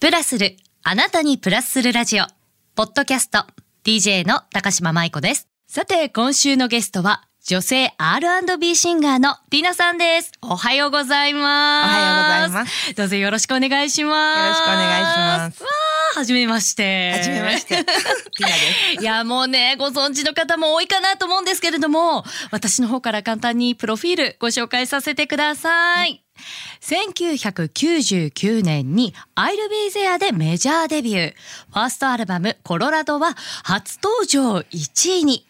プラスる、あなたにプラスするラジオ。ポッドキャスト、DJ の高島舞子です。さて、今週のゲストは、女性 R&B シンガーのティナさんです。おはようございます。。おはようございますどうぞよろしくお願いします。よろしくお願いしますわあ、はじめまして。はじめまして。ティナです。いやもうねご存知の方も多いかなと思うんですけれども私の方から簡単にプロフィールご紹介させてください。1999年に「アイル・ビー・ゼア」でメジャーデビュー。ファーストアルバム「コロラド」は初登場1位に。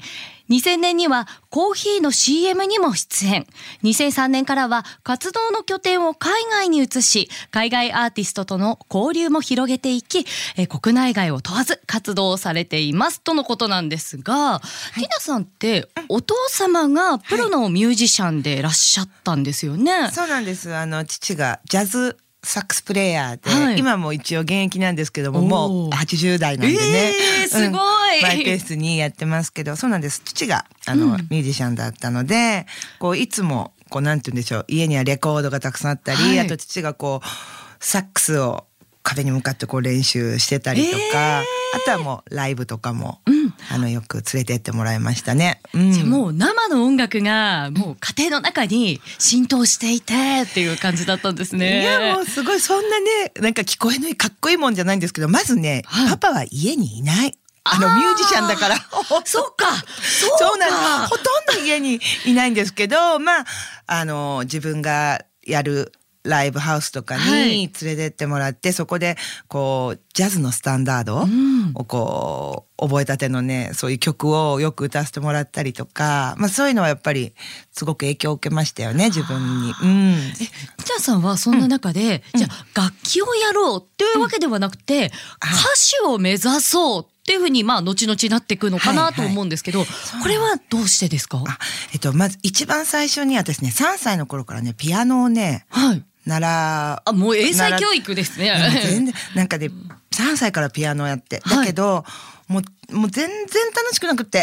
2000年にはコーヒーの CM にも出演2003年からは活動の拠点を海外に移し海外アーティストとの交流も広げていきえー国内外を問わず活動されていますとのことなんですが、ティナさんってお父様がプロのミュージシャンでいらっしゃったんですよね。そうなんです。あの父がジャズサックスプレイヤーで、はい。今も一応現役なんですけども、もう80代なんでね。えーすごい。マイペースにやってますけど、そうなんです。父があの、うん。ミュージシャンだったので、こういつもこうなんて言うんでしょう、家にはレコードがたくさんあったり、はい。あと父がこうサックスを壁に向かってこう練習してたりとか、あとはもうライブとかも、うんあのよく連れてってもらいましたね。うん。じゃあもう生の音楽がもう家庭の中に浸透していてっていう感じだったんですね。いやもうすごいそんなねなんか聞こえのいいかっこいいもんじゃないんですけどまずね、はい。パパは家にいない。あのミュージシャンだから。そうか。そうかそうなんですほとんど家にいないんですけどまああの自分がやるライブハウスとかはい。に連れてってもらって、そこでこうジャズのスタンダードうん。をこう覚えたてのねそういう曲をよく歌わせてもらったりとか、まあ、そういうのはやっぱりすごく影響を受けましたよね自分に。うん、えティナさんはそんな中で、じゃあ楽器をやろうっていうわけではなくて、歌手を目指そうっていうふうにまあ後々なっていくのかなと思うんですけど、これはどうしてですか？あえっと、まず一番最初に私ね3歳の頃からねピアノをねはい。習あもう英才教育ですね。全然なんかね3歳からピアノをやって。だけど、もうもう全然楽しくなくって。意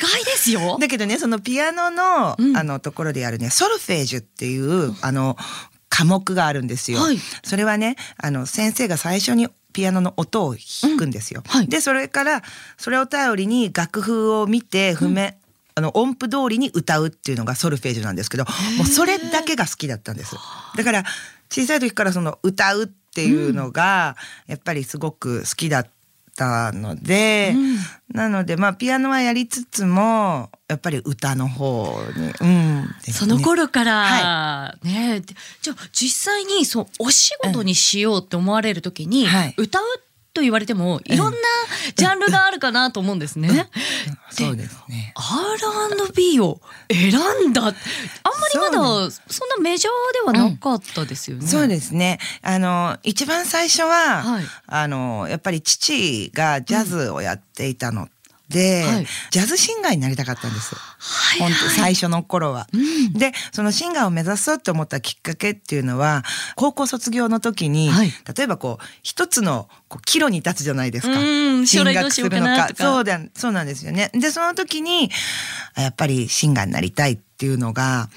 外。ですよ。だけどねそのピアノの,、うん。あのところでやるねソルフェージュっていうあの科目があるんですよ。はい。それはねあの先生が最初にピアノの音を弾くんですよ。うん。はい。でそれからそれを頼りに楽譜を見て譜面、あの音符通りに歌うっていうのがソルフェージュなんですけどもうそれだけが好きだったんです。だから小さい時からその歌うっていうのがやっぱりすごく好きだったので、うん。なのでまあピアノはやりつつもやっぱり歌の方に、うん、その頃から、はねでじゃあ実際にそうお仕事にしようって思われる時に、はい。歌うと言われてもいろんなジャンルがあるかなと思うんですね。そうですね。R&B を選んだあんまりまだそんなメジャーではなかったですよね。そうですね。あの一番最初は、はいあのやっぱり父がジャズをやっていたので、はいジャズシンガーになりたかったんです。はい本当はい最初の頃は。うんでそのシンガーを目指そうと思ったきっかけっていうのは高校卒業の時に、はい例えばこう一つのこう岐路に立つじゃないですか。うん将来どうしようかかそうだそうなんですよね。でその時にあやっぱりシンガーになりたいっていうのが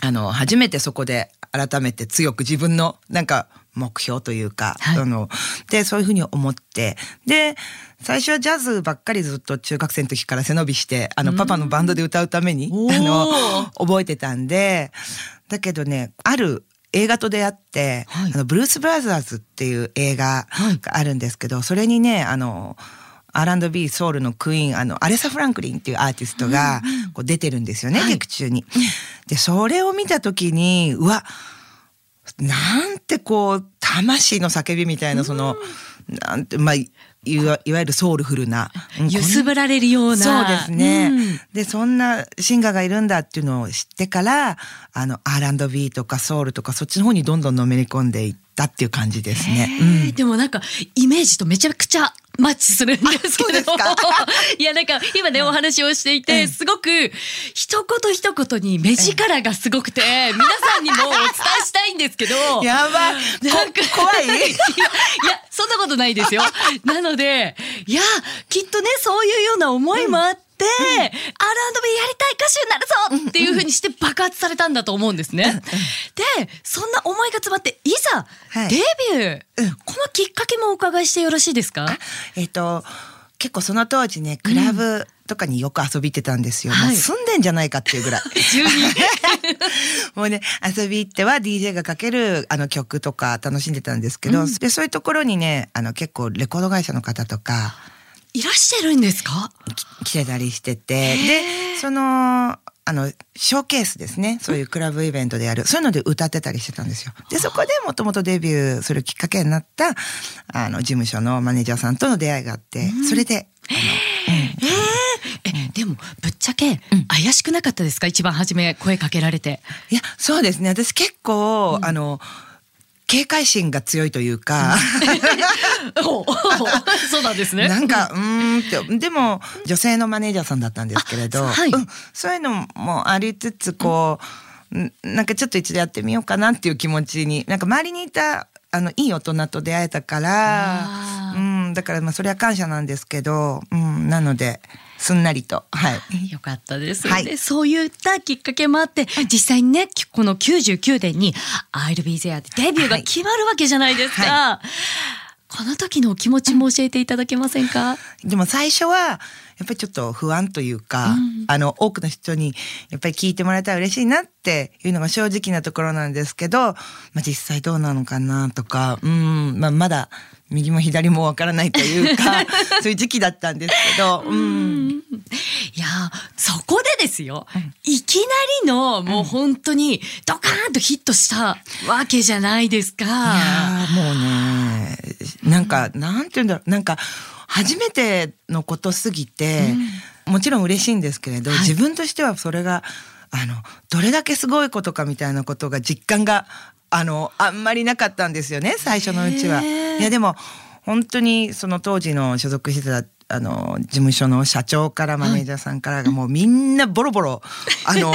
あの初めてそこで改めて強く自分のなんか目標というか、はい。あのでそういうふうに思ってで最初はジャズばっかりずっと中学生の時から背伸びしてあのパパのバンドで歌うためにあの覚えてたんでだけどねある映画と出会って、はい。あのブルース・ブラザーズっていう映画があるんですけど、それにねあの R&B ソウルのクイーンあのアレサ・フランクリンっていうアーティストがこう出てるんですよね、はい。劇中に。でそれを見た時にうわなんてこう魂の叫びみたいなその、なんてまあいわいわゆるソウルフルな、うん揺すぶられるような。そうですね、うん。でそんなシンガーがいるんだっていうのを知ってからあの R&B とかソウルとかそっちの方にどんどんのめり込んでいったっていう感じですね。へー。でもなんかイメージとめちゃくちゃマッチするんですけど。いやなんか今ねお話をしていて、うん。すごく一言一言に目力がすごくて、皆さんにもお伝えしたいんですけど。やばい。なんかこ怖い？いやそんなことないですよ。なのでいやきっとねそういうような思いもあって、で、R&B やりたい歌手になるぞっていうふうにして爆発されたんだと思うんですね。で、そんな思いが詰まって、いざ、はい。デビュー、うん。このきっかけもお伺いしてよろしいですか？えっ、と結構その当時ねクラブとかによく遊びてたんですよ、はい。もう住んでんじゃないかっていうぐらい。もうね遊び行っては DJ がかけるあの曲とか楽しんでたんですけど、うん。でそういうところにねあの結構レコード会社の方とかいらしてるんですか？き来てたりしてて。でそのあのショーケースですね。そういうクラブイベントでやる。そういうので歌ってたりしてたんですよ。でそこでもともとデビューするきっかけになったあの事務所のマネージャーさんとの出会いがあって、それであの、うん。え、でも、ぶっちゃけ、怪しくなかったですか？一番初め声かけられて。いやそうですね。私結構、あの警戒心が強いというか、お そうなんですね。なんかうーんってでも女性のマネージャーさんだったんですけれど、あはい。うん、そういうのもありつつこう、ん。なんかちょっと一度やってみようかなっていう気持ちになんか周りにいたあのいい大人と出会えたからうん、だからまあそれは感謝なんですけど、うん、なのですんなりとはい。よかったです、はい。でそういったきっかけもあって、実際にねこの99年に「I'll be there」でデビューが決まるわけじゃないですか、はこの時のお気持ちも教えていただけませんか、でも最初はやっぱりちょっと不安というか、うん。あの多くの人にやっぱり聞いてもらえたら嬉しいなっていうのが正直なところなんですけど、まあ、実際どうなのかなとか、うんまあ、まだ右も左もわからないというか そういう時期だったんですけど、うん、いやーそこでですよ、いきなりのもう本当にドカーンとヒットしたわけじゃないですか。いやーもうねなんかなんて言うんだろう。なんか初めてのことすぎて、もちろん嬉しいんですけれど、はい。自分としてはそれがあのどれだけすごいことかみたいなことが実感があのあんまりなかったんですよね最初のうちは。いやでも本当にその当時の所属してたあの事務所の社長からマネージャーさんからがもうみんなボロボロ あの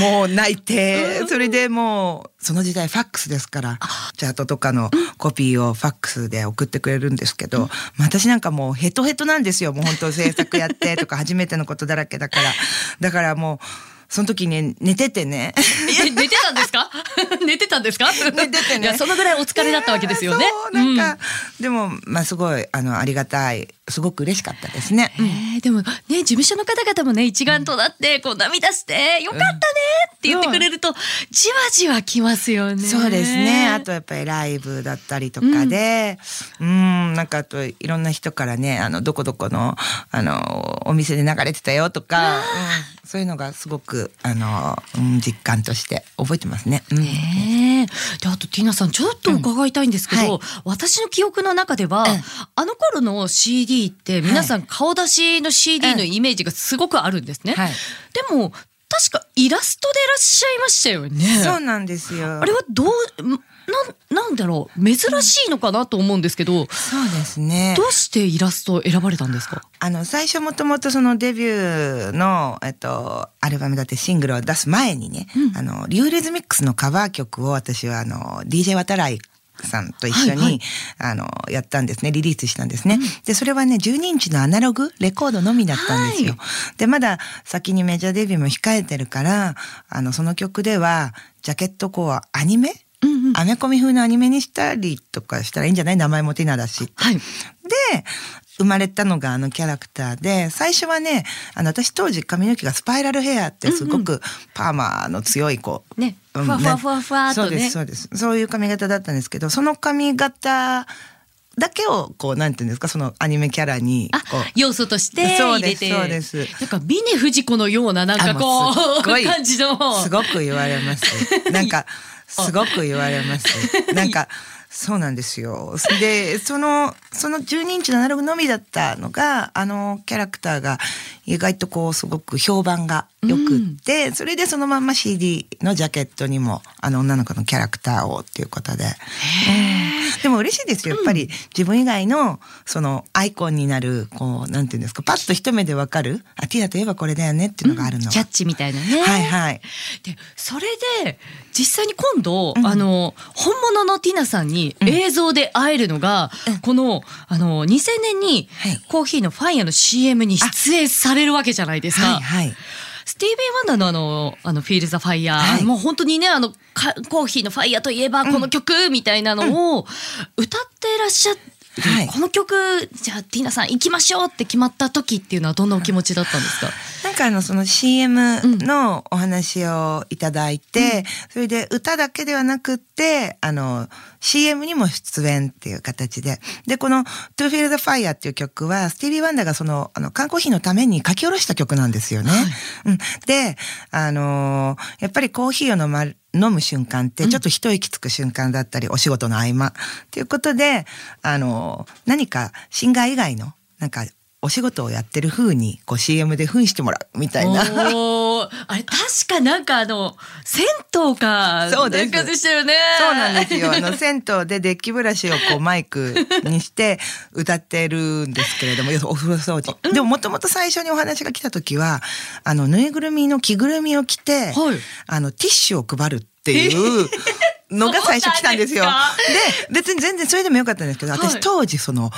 もう泣いてそれでもうその時代ファックスですからチャートとかのコピーをファックスで送ってくれるんですけど私なんかもうヘトヘトなんですよ。もう本当制作やってとか初めてのことだらけだから。だからもうその時ね寝ててね。え寝てたんですか？寝てたんですか？寝ててねいやそのぐらいお疲れだったわけですよね。そうなんか、でもまあすごいあのありがたいすごく嬉しかったですね。うんえーでもね事務所の方々もね一丸となってこう涙して「よかったね」って言ってくれるとじわじわきますよね。そうですね。あとやっぱりライブだったりとかで、うん、なんかあといろんな人からね、あのどこどこのあのお店で流れてたよとか、うん、そういうのがすごくあの、うん、実感として覚えてますね。うん。ねえ。であとティーナさんちょっと伺いたいんですけど、うんはい。私の記憶の中では、うん。あの頃の CD って皆さん顔出しの CD のイメージがすごくあるんですね。はい。でも確かイラストでいらっしゃいましたよね。そうなんですよ。あれはどうななんだろう珍しいのかなと思うんですけど、そうですね。どうしてイラストを選ばれたんですか？あの最初もともとそのデビューの、えっと、アルバムだってシングルを出す前にね、うん。あのリューレズミックスのカバー曲を私はあの DJ 渡来さんと一緒に、はいはい。あのやったんですね。リリースしたんですね、でそれはね12インチのアナログレコードのみだったんですよ、はでまだ先にメジャーデビューも控えてるからあのその曲ではジャケットこうアニメうんうん。アメコミ風のアニメにしたりとかしたらいいんじゃない？名前もティナだしはい。で生まれたのがあのキャラクターで最初はねあの私当時髪の毛がスパイラルヘアってすごくパーマの強い子、ね、ふうん。わふわふわふわっとね。そうですそうです。そういう髪型だったんですけどその髪型だけをこうなんていうんですかそのアニメキャラに要素として入れて。そうですなんか峰不二子のようななんかこうすっごうい。感じの。すごく言われます。なんかすごく言われます。なんかそうなんですよ。でそのその12インチのアナログのみだったのがあのキャラクターが意外とこうすごく評判がよくって、それでそのまんま CD のジャケットにもあの女の子のキャラクターをっていうことで。うん。ででも嬉しいですよやっぱり、自分以外のそのアイコンになるこうなんていうんですかパッと一目でわかる。あティナといえばこれだよねっていうのがあるの。は、キャッチみたいなね。はいはい。でそれで実際に今度、うん。あの本物のティナさんに映像で会えるのが、このあの2000年にはい。コーヒーのファイヤーの CM に出演されるわけじゃないですか。はいはい。スティービー・ワンダーのあの、あの、フィール・ザ・ファイヤー、はい。もう本当にね、あの、かコーヒーのファイヤーといえばこの曲みたいなのを歌ってらっしゃる、はい。この曲、じゃあティナさん行きましょうって決まった時っていうのはどんなお気持ちだったんですか？なんかあのその CM のお話をいただいて、それで歌だけではなくってあの CM にも出演っていう形で。でこの「To Feel the Fire」っていう曲はスティービー・ワンダーがそのあの缶コーヒーのために書き下ろした曲なんですよね。うん、であのーやっぱりコーヒーを飲ま飲む瞬間ってちょっと一息つく瞬間だったり、お仕事の合間っていうことであのー何かシンガー以外のなんかお仕事をやってる風にこう CM で扮してもらうみたいな。あれ確かなんかあの銭湯かそうですなんかでしたよねそうなんですよ。あの銭湯でデッキブラシをこうマイクにして歌ってるんですけれども、お風呂掃除。でももともと最初にお話が来た時は、あのぬいぐるみの着ぐるみを着て、はいあのティッシュを配るっていう。のが最初来たんですよ。で別に全然それでもよかったんですけど、はい私当時その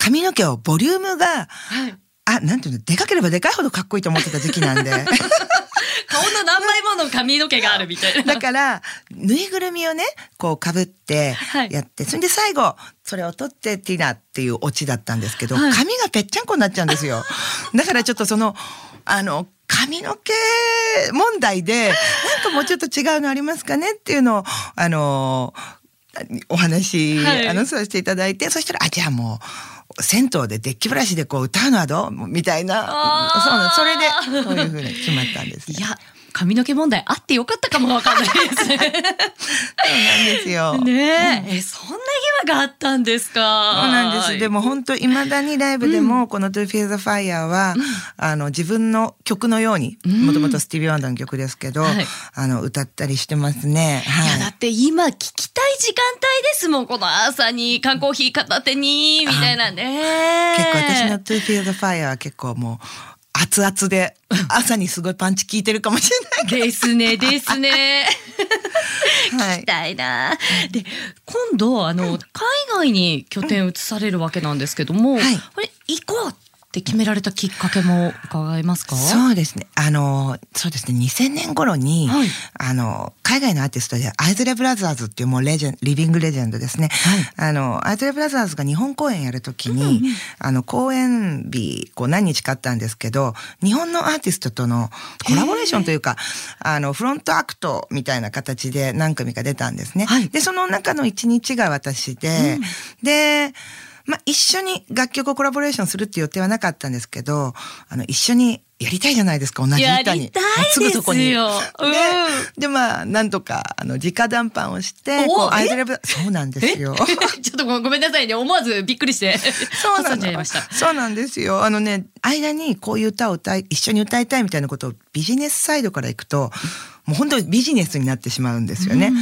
髪の毛をボリュームが、はい。あ、なんていうの、でかければでかいほどかっこいいと思ってた時期なんで。顔の何倍もの髪の毛があるみたいな。だからぬいぐるみをねこうかぶってはい。やって、それで最後それを取ってティナっていうオチだったんですけど、はい。髪がぺっちゃんこになっちゃうんですよ。だからちょっとそのあの髪の毛問題でなんかもうちょっと違うのありますかねっていうのをあのお話、はい。あのさせていただいてそしたらあじゃあもう銭湯でデッキブラシでこう歌うのはどう？みたいな。そうそれでそういうふうに決まったんですね。いや髪の毛問題あってよかったかもわかんないです。ねそうなんですよ。ねえ、えそんな疑惑があったんですか？そうなんです。でも本当未だにライブでもこの To Feel the Fire は、あの自分の曲のように、もともとスティービー・ワンダーの曲ですけど、はい。あの歌ったりしてますね。い。やだはい。って今聞きたい時間帯ですもんこの朝に缶コーヒー片手にみたいなね。結構私の To Feel the Fire は結構もう熱々で 朝にすごいパンチ効いてるかもしれない。ですねですね はい。たいな。で今度あの、海外に拠点移されるわけなんですけども、はいこれ行こうって決められたきっかけも伺えますか？そうですね。あの、そうですね。2000年頃に、はいあの、海外のアーティストで、アイズレブラザーズっていうもうレジェンリビングレジェンドですね。あの、アイズレブラザーズが日本公演やるときに、あの、公演日、こう何日かあったんですけど、日本のアーティストとのコラボレーションというか、あの、フロントアクトみたいな形で何組か出たんですね。はいで、その中の一日が私で、で、まあ、一緒に楽曲をコラボレーションするっていう予定はなかったんですけど、あの、一緒にやりたいじゃないですか、同じや歌に。りたいですすぐそこに。ようんで、で、まあ、なんとか、あの、直談判をして、おこう、え？アイドルブ、そうなんですよ。ちょっとごごめんなさいね思わずびっくりして そうな挟んじゃいのましたそうなんですよ。あのね、間にこういう歌を歌い、一緒に歌いたいみたいなことをビジネスサイドから行くと、もう本当にビジネスになってしまうんですよね。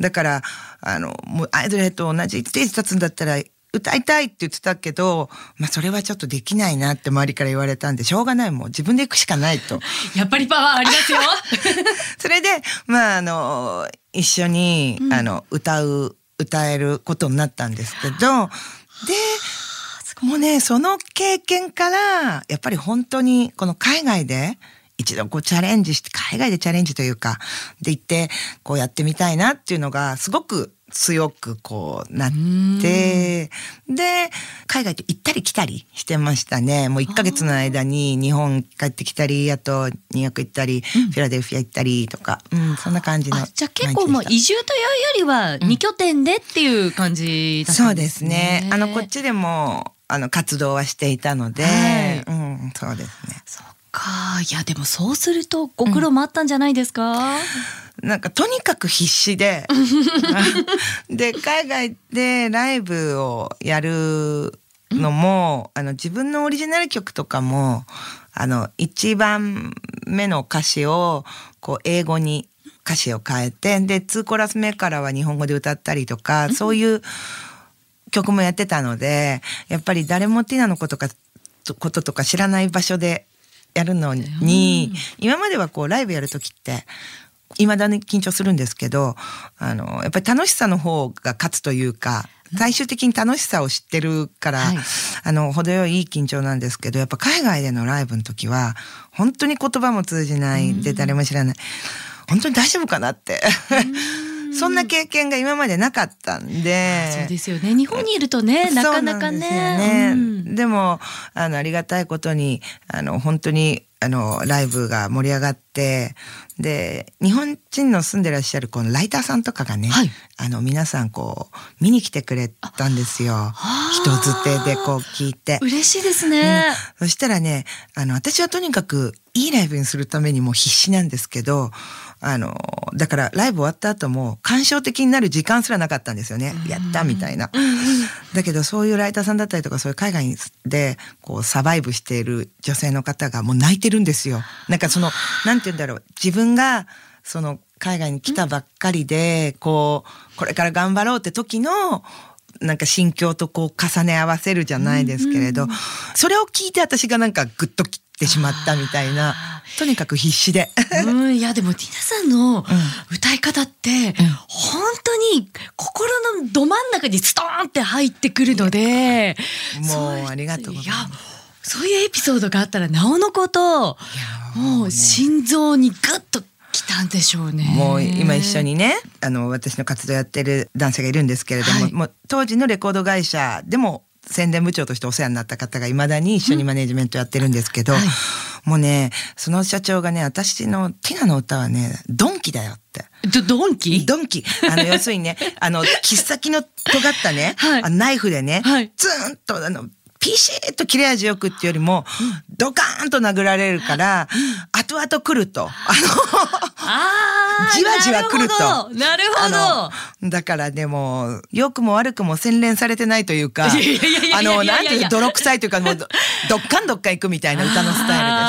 だから、あの、もうアイドルと同じステージ立つんだったら、歌いたいって言ってたけど、まあそれはちょっとできないなって周りから言われたんで、しょうがないもう自分で行くしかないと。やっぱりパワーありますよ。それで、まああの、一緒に、あの、歌う、歌えることになったんですけど、で、もうね、その経験から、やっぱり本当に、この海外で、一度こうチャレンジして、海外でチャレンジというか、で行って、こうやってみたいなっていうのが、すごく強くこうなって、で、海外って行ったり来たりしてましたね。もう1ヶ月の間に日本帰ってきたり、あとニューヨーク行ったり、フィラデルフィア行ったりとか、うん、そんな感じのあじゃあ結構もう移住というよりは二拠点でっていう感じだったそうんでですすねね。。あのこっちでもあの活動はしていたので、はいうん、そうですね。そっかいやでもそうするとご苦労もあったんじゃないですか、なんかとにかく必死で、で海外でライブをやるのも、あの自分のオリジナル曲とかもあの一番目の歌詞をこう英語に歌詞を変えてで2コーラス目からは日本語で歌ったりとか、そういう曲もやってたのでやっぱり誰もティナのことかこととか知らない場所でやるのに、今まではこうライブやる時って未だに緊張するんですけどあのやっぱり楽しさの方が勝つというか最終的に楽しさを知ってるから、はい、あの程よいいい緊張なんですけどやっぱ海外でのライブの時は本当に言葉も通じないで誰も知らない。本当に大丈夫かなってそんな経験が今までなかったんで。そうですよね。日本にいるとね、なかなかね。ねうん、でも、あの、ありがたいことに、あの、本当に、あの、ライブが盛り上がって、で、日本人の住んでらっしゃるこのライターさんとかがね、はい、あの、皆さんこう、見に来てくれたんですよ。人づてでこう聞いて。嬉しいですね、うん、そしたらね、あの、私はとにかくいいライブにするためにも必死なんですけど、あの、だからライブ終わった後も感傷的になる時間すらなかったんですよね。やったみたいな。だけどそういうライターさんだったりとかそういう海外でこうサバイブしている女性の方がもう泣いてるんですよ。なんかその、なんて言うんだろう。自分がその海外に来たばっかりで、こう、これから頑張ろうって時の、なんか心境とこう重ね合わせるじゃないですけれど、それを聞いて私がなんかグッときてしまったみたいな。とにかく必死で。うん、いやでもティナさんの歌い方って、うん、本当に心のど真ん中にストーンって入ってくるのでもうありがとうございます。そういうエピソードがあったらなおのこともう心臓にグッと来たんでしょうね。もう今一緒にねあの私の活動やってる男性がいるんですけれどもはい、もう当時のレコード会社でも宣伝部長としてお世話になった方がいまだに一緒にマネジメントやってるんですけど、はい、もうねその社長がね私のティナの歌はねドンキだよって。ドドンキ？ドンキ。あの、要するにね、あの、切っ先の尖ったね、はい、ナイフでね、はい、ツーンと、あの、ピシッと切れ味よくっていうよりも、ドカーンと殴られるから、後々来ると。あの、じわじわ来ると。なるほど。だからでも、良くも悪くも洗練されてないというか、あの、なんていう、泥臭いというか、もう、どっかんどっかん行くみたいな歌のスタイル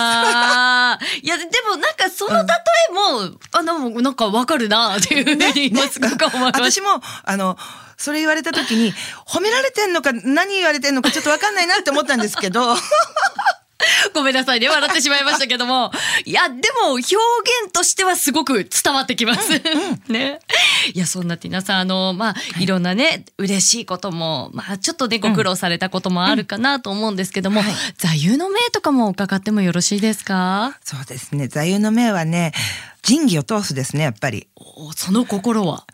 です。いや、でもなんかその例えも、うん、あの、なんかわかるなっていうふうに今すごく思います。私も、あの、それ言われた時に褒められてんのか何言われてんのかちょっと分かんないなって思ったんですけどごめんなさいね。笑ってしまいましたけども。いや、でも表現としてはすごく伝わってきます。うんうん、ね。いや、そんなティナさん、あの、まあ、はい、いろんなね、嬉しいことも、まあ、ちょっとね、ご苦労されたこともあるかなと思うんですけども、うんはい、座右の銘とかも伺ってもよろしいですか？そうですね。座右の銘はね、仁義を通すですねやっぱりその心は？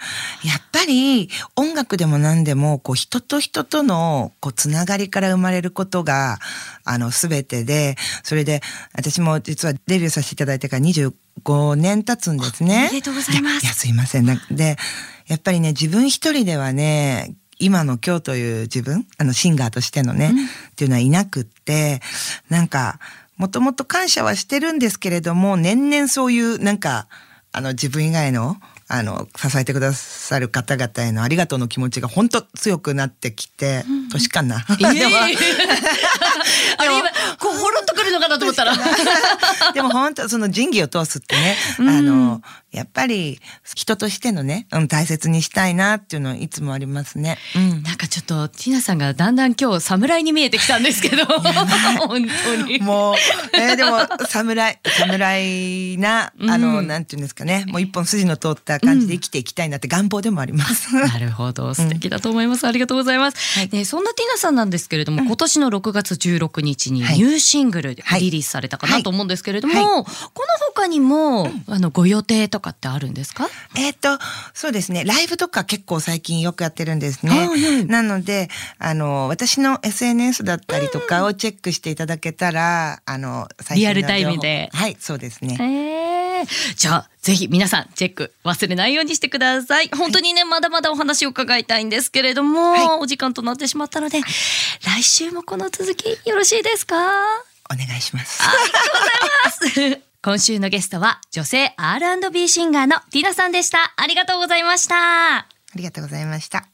やっぱり音楽でも何でもこう人と人とのこうつながりから生まれることがあの全てでそれで私も実はデビューさせていただいてから25年経つんですね。ありがとうございます。いやすいません。でやっぱりね自分一人ではね今の今日という自分あのシンガーとしてのね、うん、っていうのはいなくってなんかもともと感謝はしてるんですけれども、年々そういうなんか、あの自分以外のあの支えてくださる方々へのありがとうの気持ちが本当強くなってきて、うん、年かな。えー、あれ今こうほろっとくるのかなと思ったら。でも本当その仁義を通すってね、うん、あのやっぱり人としてのね、うん、大切にしたいなっていうのはいつもありますね。うん、なんかちょっとティナさんがだんだん今日侍に見えてきたんですけど、本当に。もう、えー、でも侍侍なあの、うん、なんていうんですかね、もう一本筋の通った感じで生きていきたいなって願望でもあります。なるほど、素敵だと思います。ありがとうございます。はい、ね、そんなティナさんなんですけれども、今年の6月16日にニューシングルでリリースされたかなと思うんですけれども、この他にも、あのご予定とかってあるんですか？えっ、と、そうですね。ライブとか結構最近よくやってるんですね。なので、あの、私の SNS だったりとかをチェックしていただけたら、あの、リアルタイムで。はい、そうですね。えー、じゃあ、ぜひ皆さんチェック忘れないようにしてください。本当にね、まだまだお話を伺いたいんですけれども、はい、お時間となってしまったので、来週もこの続きよろしいですか？お願いします。ありがとうございます。今週のゲストは女性 R&B シンガーのティナさんでした。ありがとうございました。ありがとうございました。